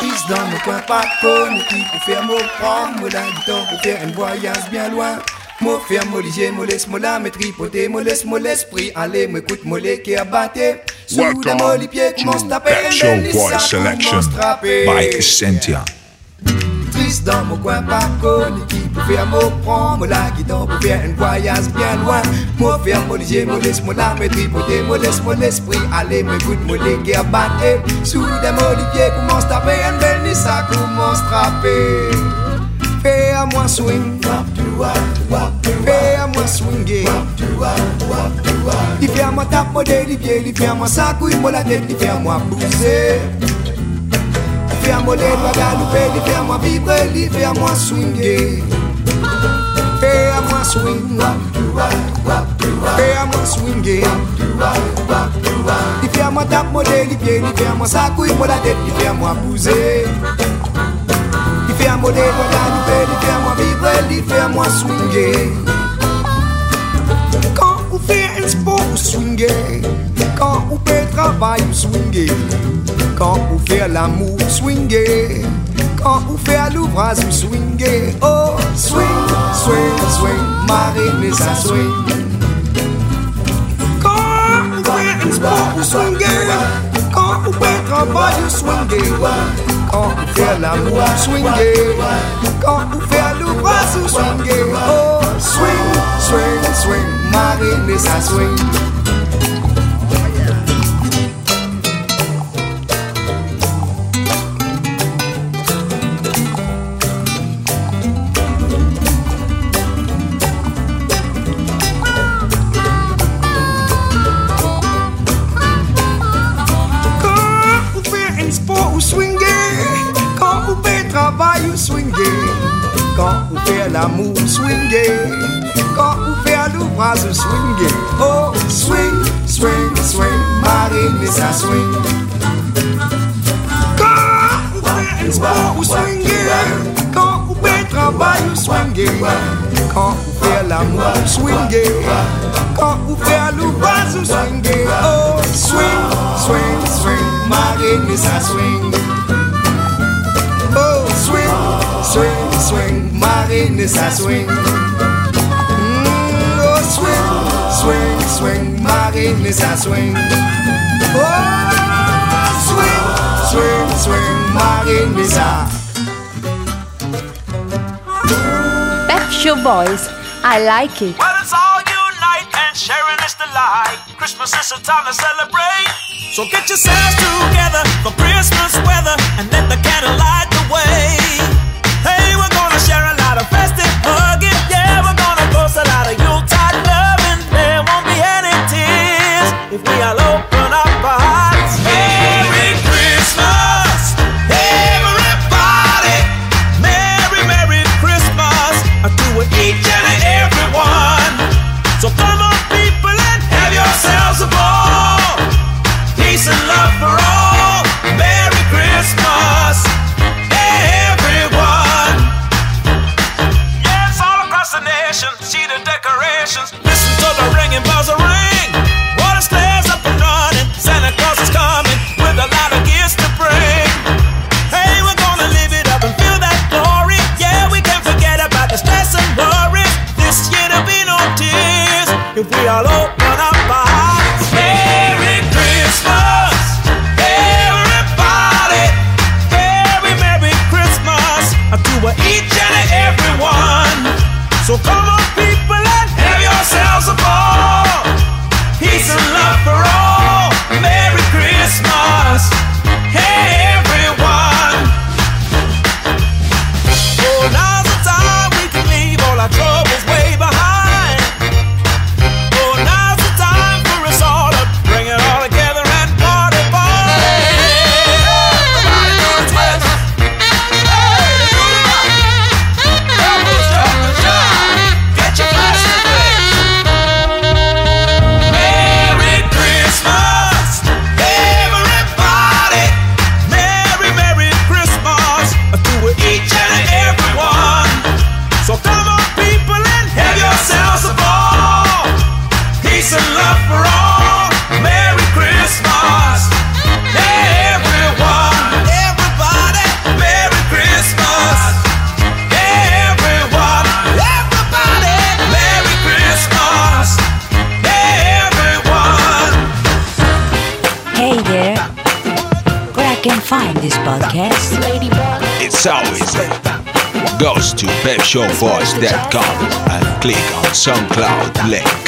Pisse dans mon coin, pas qui faire mon prendre, moi la guitare pour faire un voyage bien loin. Faire mon ligier, laisse la tripoter, laisse moi l'esprit aller, écoute moi les qui abatté. Sous Welcome de mon to taper, Show Boy Selection by Essentia. Triste dans mon coin, pas de conne qui pour faire mon prendre, moi la guitare pour faire un voyage bien loin. Moi faire mon ligier, moi laisse moi la me tripoter, moi laisse moi l'esprit aller, moi écoute moi les qui abatté. Sous de mon pied commence taper, un bel ni ça commence trapper. Fais à moi swing, fais à moi swinguer. Il fait à moi taper les pieds, il fait à moi ça couille, moi la tête, il fait à moi bouger. Ferme les doigts galoper, fais-moi vibrer, fais-moi swinguer. Fais-moi swing, fais-moi swinguer. Fais-moi tapoter les pieds, fais-moi sacouiller la tête, fais-moi bouser. Fais-moi les doigts galoper, fais-moi vibrer, fais-moi swinguer. Quand vous faites un sport swinguer. Quand on fait travail, on swinguer. Quand on fait l'amour, swinguer. Quand on fait l'ouvrage, on swinguer. Oh, swing, swing, swing, marine ça swing. Quand on fait un sport, on swinguer. Quand on fait travail, on swinguer. Quand on fait l'amour, on swinguer. Quand on fait l'ouvrage, on swinguer. Oh, swing, swing, swing, marine ça swing. Fait l'amour ou swinguer Quand on fait l'ouvrage ou swinguer Oh, swing, swing, swing. Marine ça swing. Quand on fait un sport ou swinguer Quand on fait travail ou swinguer Quand on fait l'amour ou swinguer Quand on fait l'ouvrage ou swinguer Oh, swing, swing, swing. Marine ça swing. Oh, swing, swing, swing Marine et ça swing Mm, Oh, swing, swing, swing Marine et ça swing Oh, swing, swing, swing Marine et ça Pep Show Boys. I like it. Well, it's all unite and sharing is the light. Christmas is a time to celebrate. So get yourselves together for Christmas weather and let the candle light the way. Hey, we're gonna share a lot of festive hugging. Yeah, we're gonna post a lot of loving. There won't be any tears if we Peace and love for all. Merry Christmas. Hey. Goes to pepshowboys.com and click on SoundCloud link.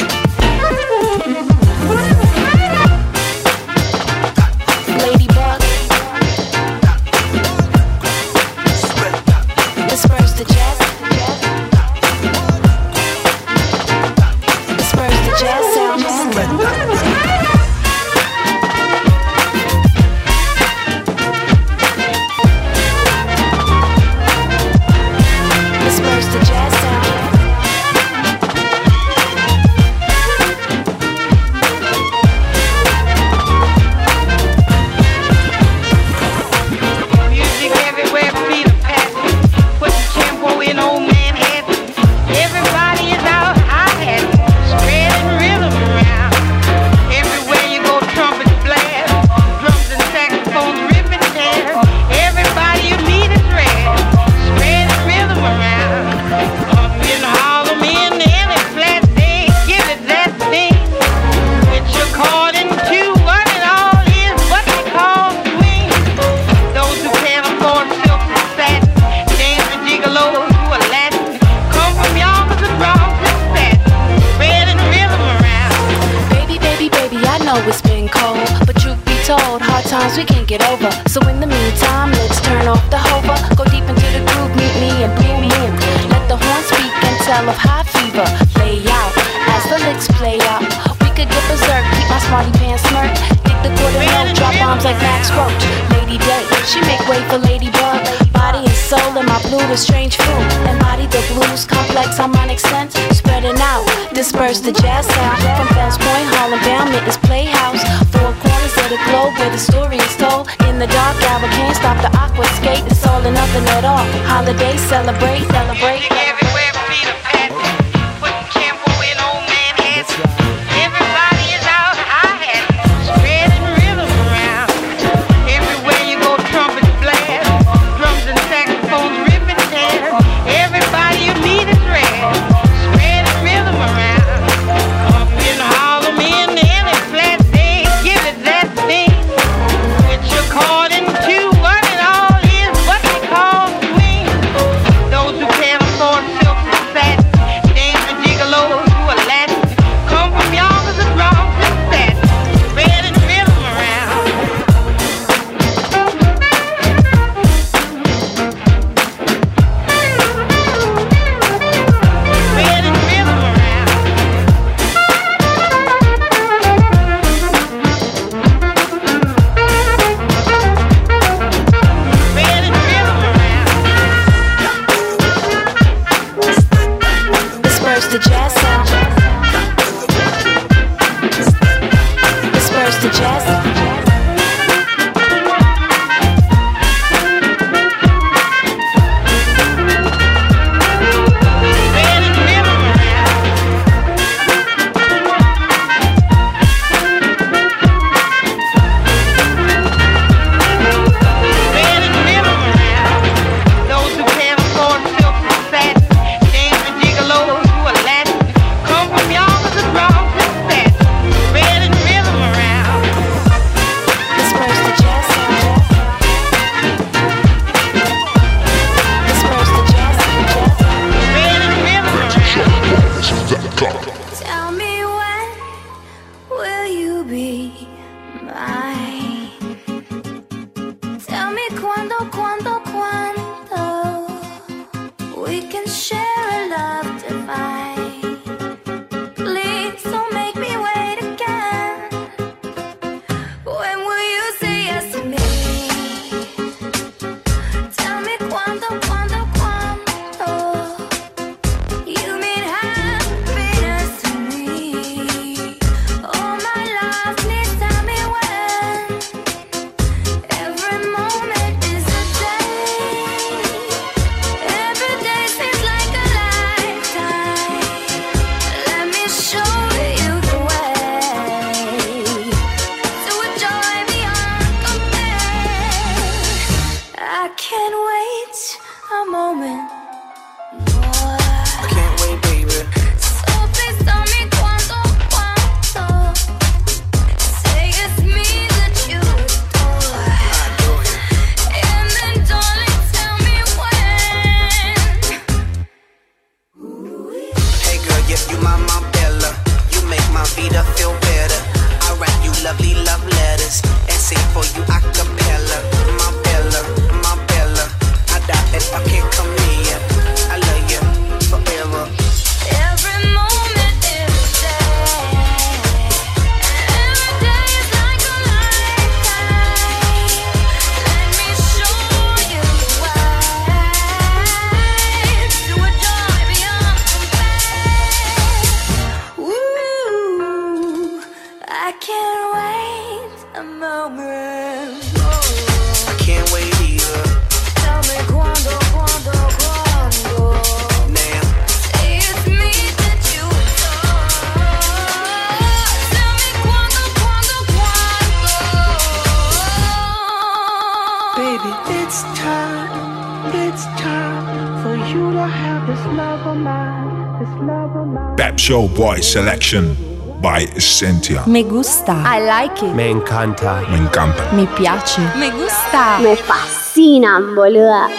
Selection by Essentia. Me gusta. I like it. Me encanta. Me encanta. Me piace. Me gusta. Me fascina, boluda.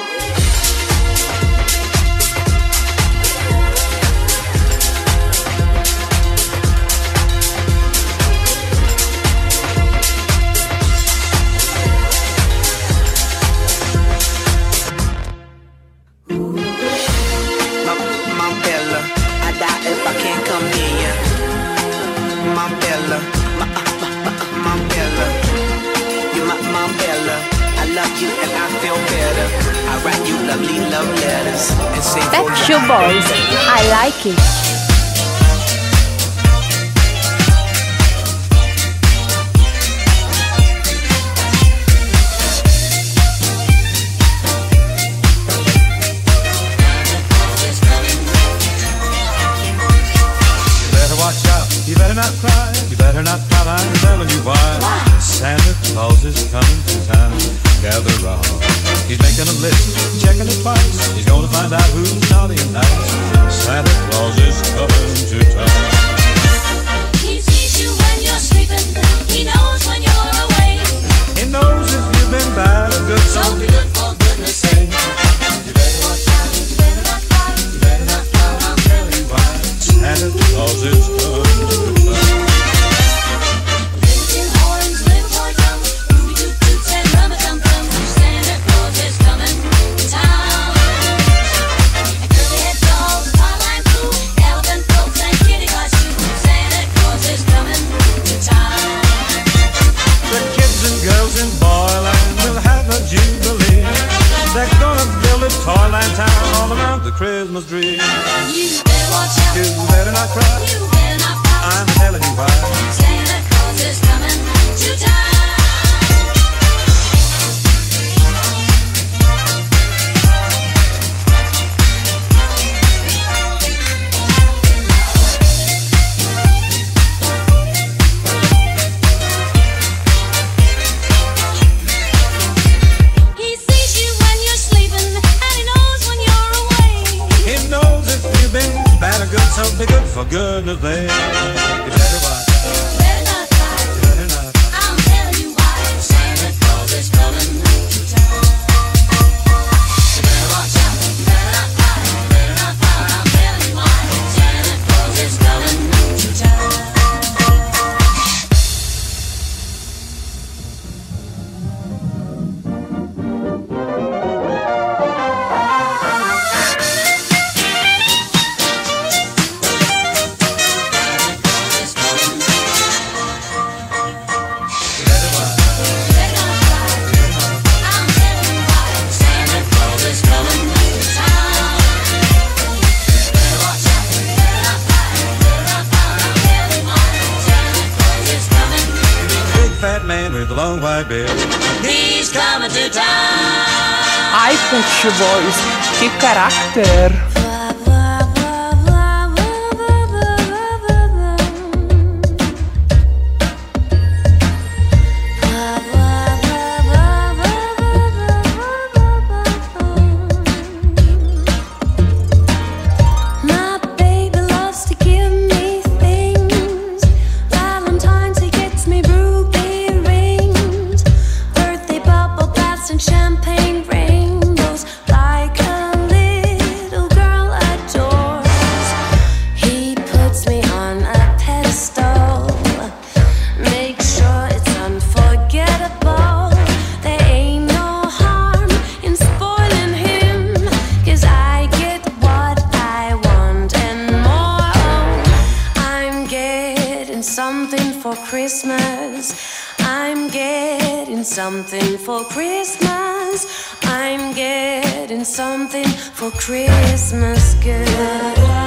something for Christmas, good.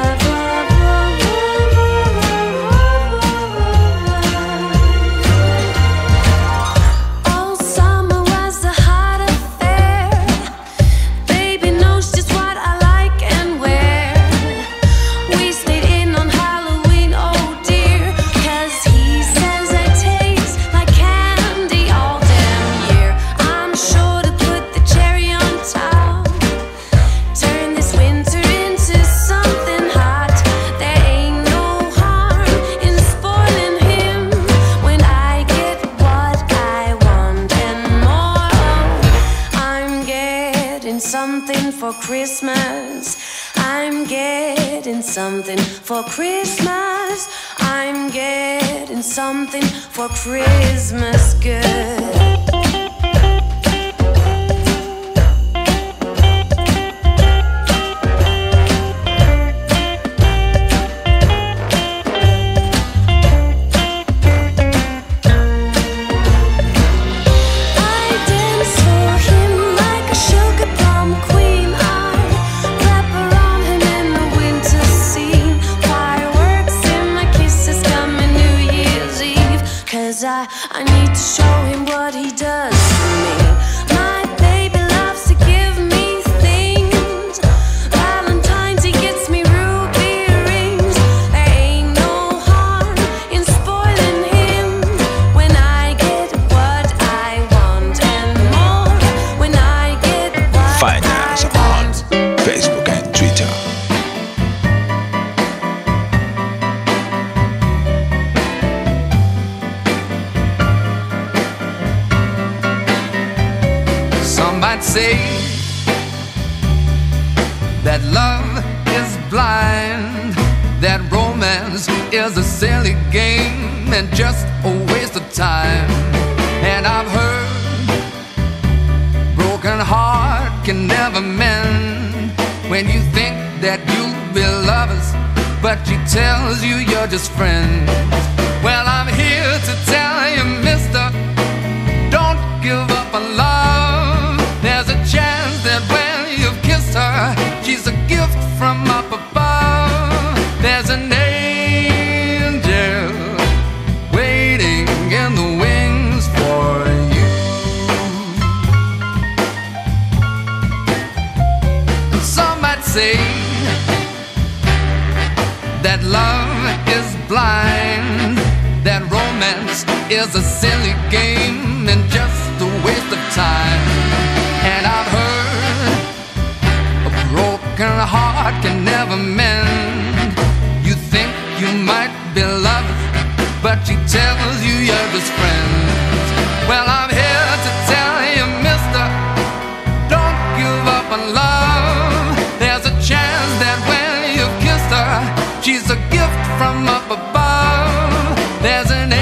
gift from up above. There's an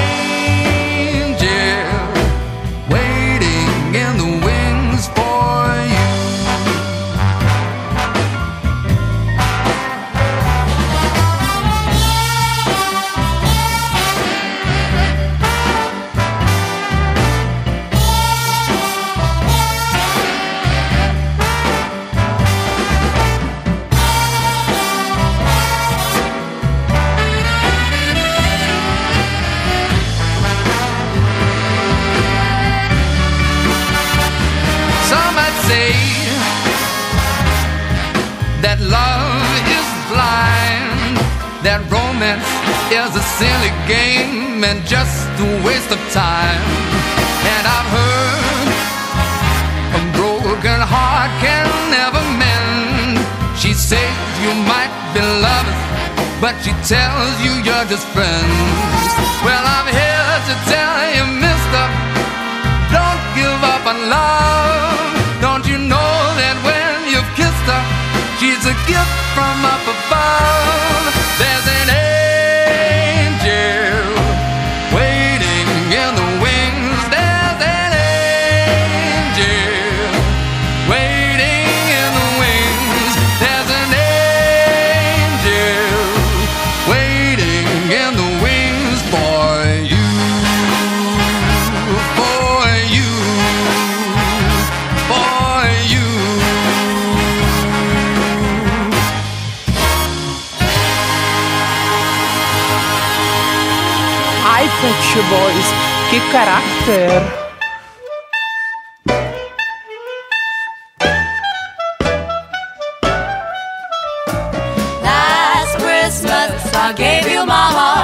Is a silly game and just a waste of time. And I've heard a broken heart can never mend. She says you might be lovers, but she tells you you're just friends. Well, I'm here to tell you, mister, don't give up on love. Don't you know that when you've kissed her, she's a gift from above. Jaki charakter! Last Christmas I gave you my heart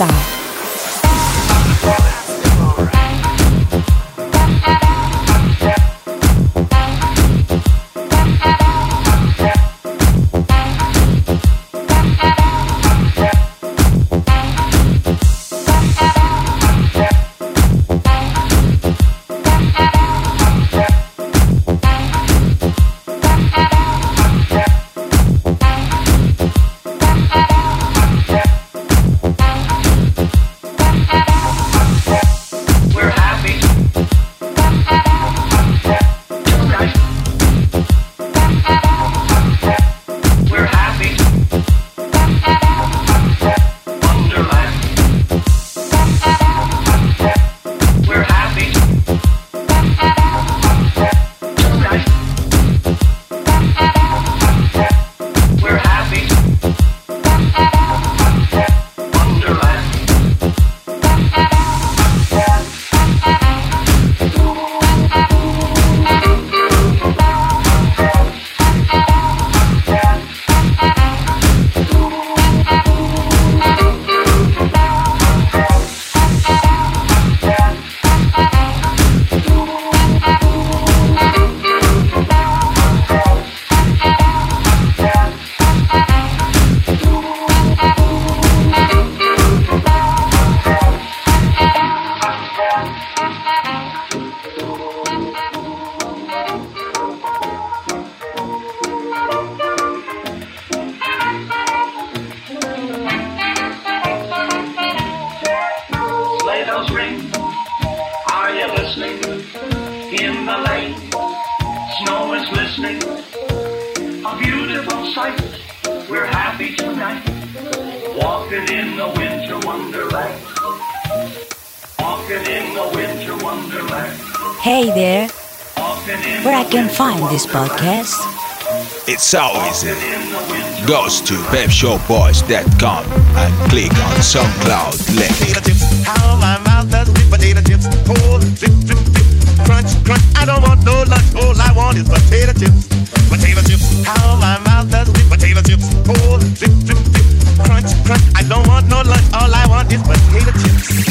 Star. It's so easy. Goes to pepshowboys.com and click on SoundCloud link. How my mouth does with potato chips. Cold, drip, drip, drip, crunch, crunch. I don't want no lunch, all I want is potato chips. Potato chips, how my mouth does with potato chips. Cold, drip, drip, drip, crunch, crunch. I don't want no lunch, all I want is potato chips.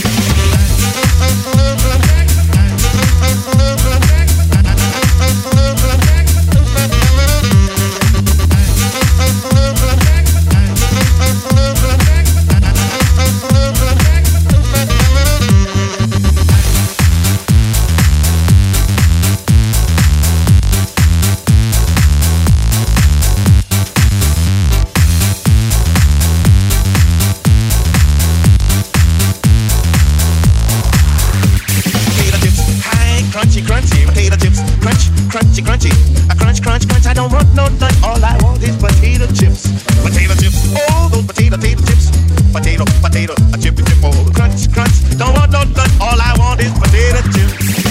Oh, crunch, crunch. Don't want no nut. All I want is potato chips.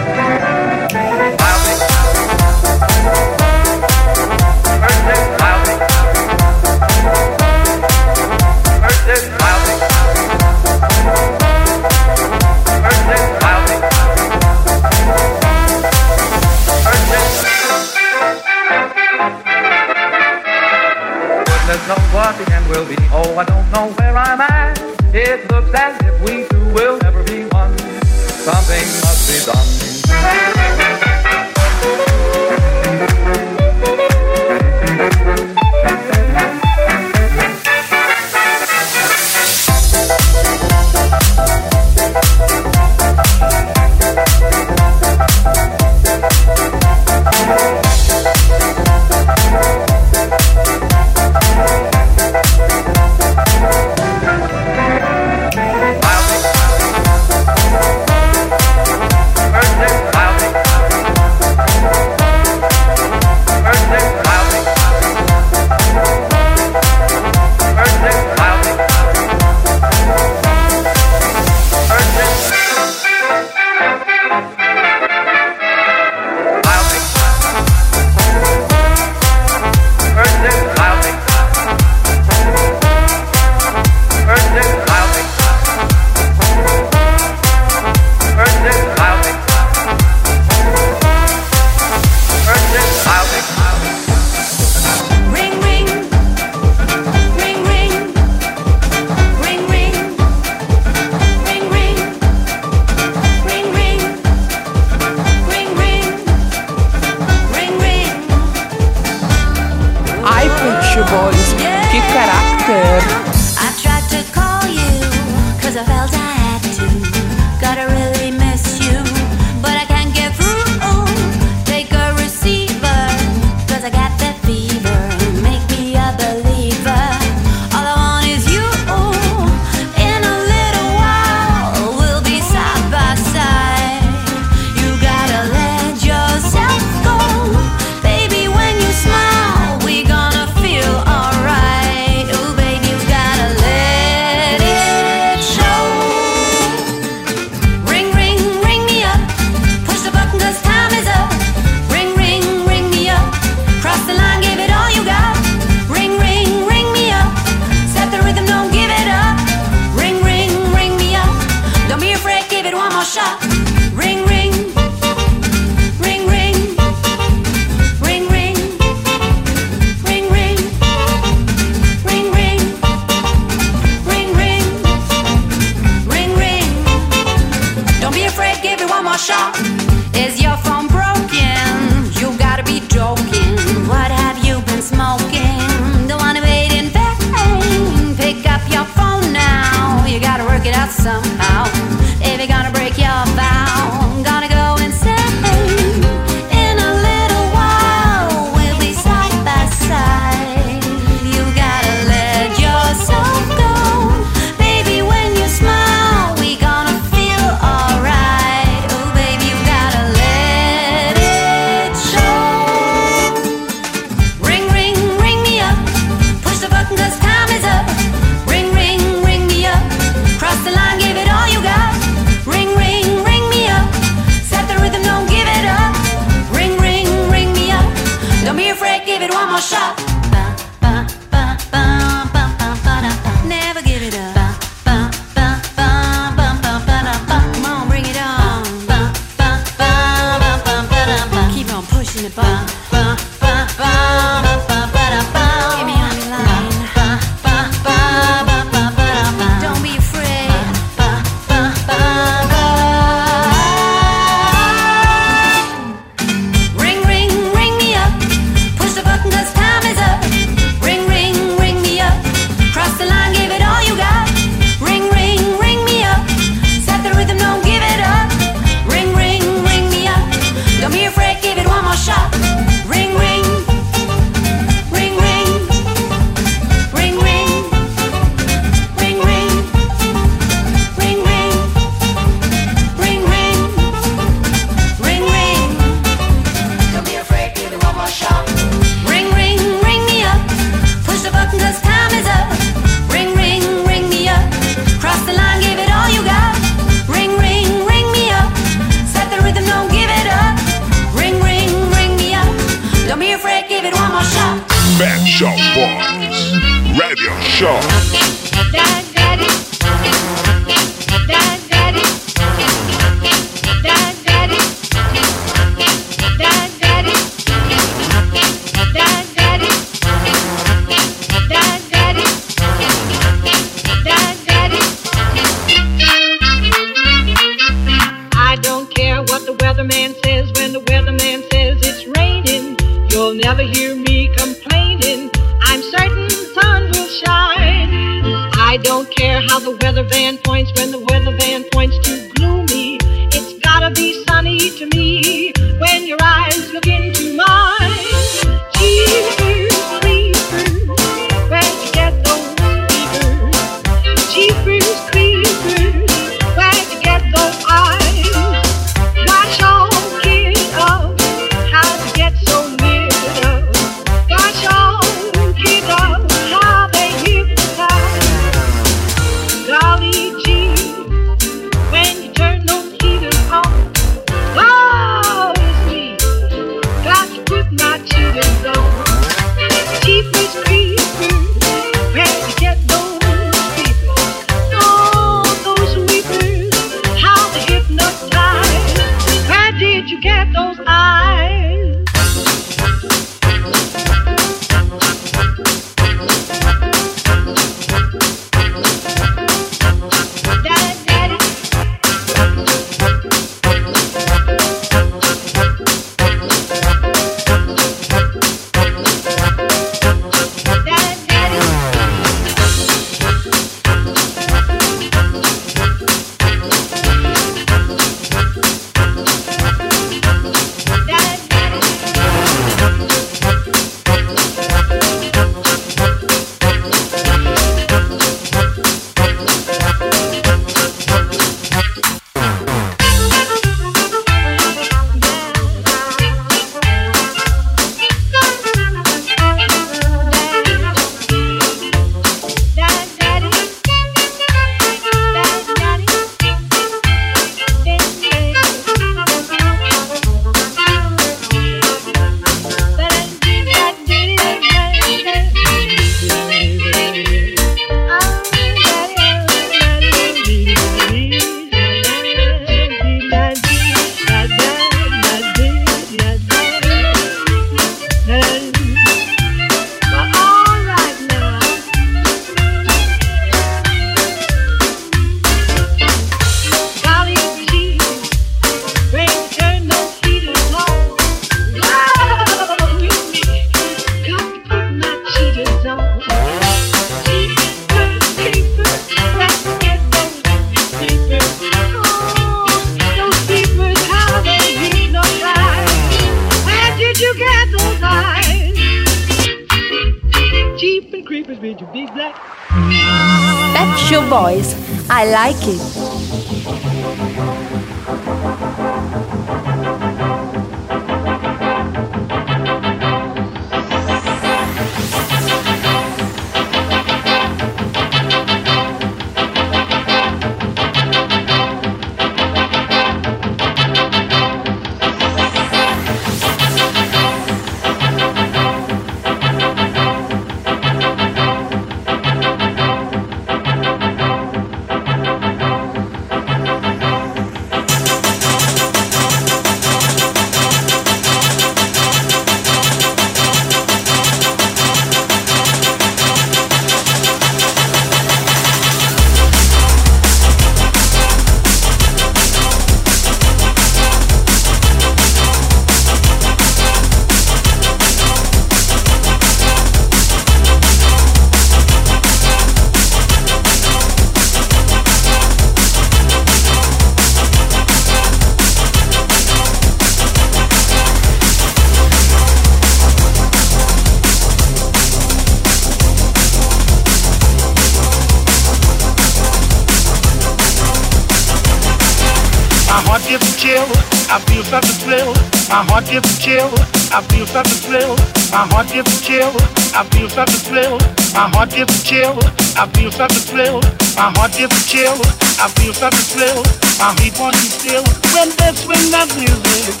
Chill. I feel such a thrill. My heart gets a chill. I feel such a thrill. My heart gets a chill. I feel such a thrill. My heart gets a chill. I feel such a thrill. My heat you still when they swing that music.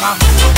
My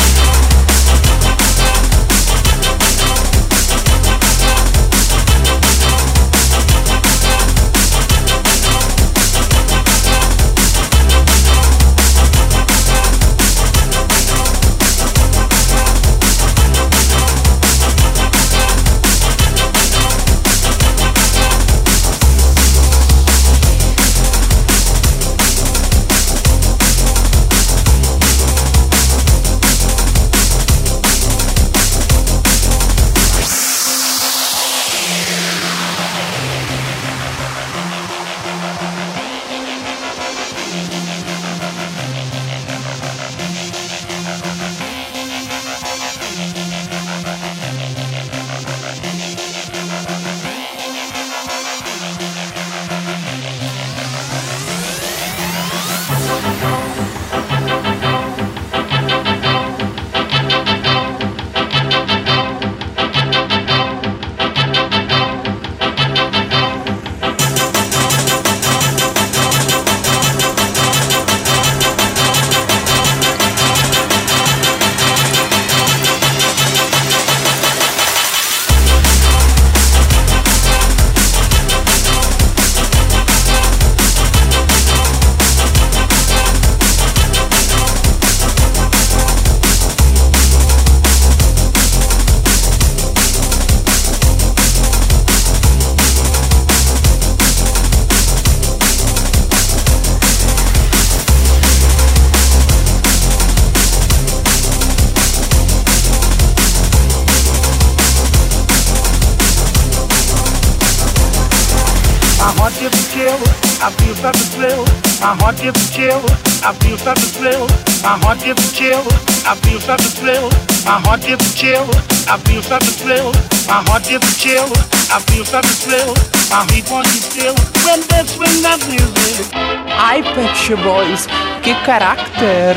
chill. I feel such a thrill. My heart gets a chill. I feel such a thrill. My heat wants you still when they swing that music. Ai, Pet Shop Boys, che carácter!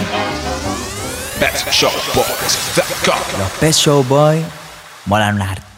PetShopBoys.com Los Pet Show Boy molan una harta.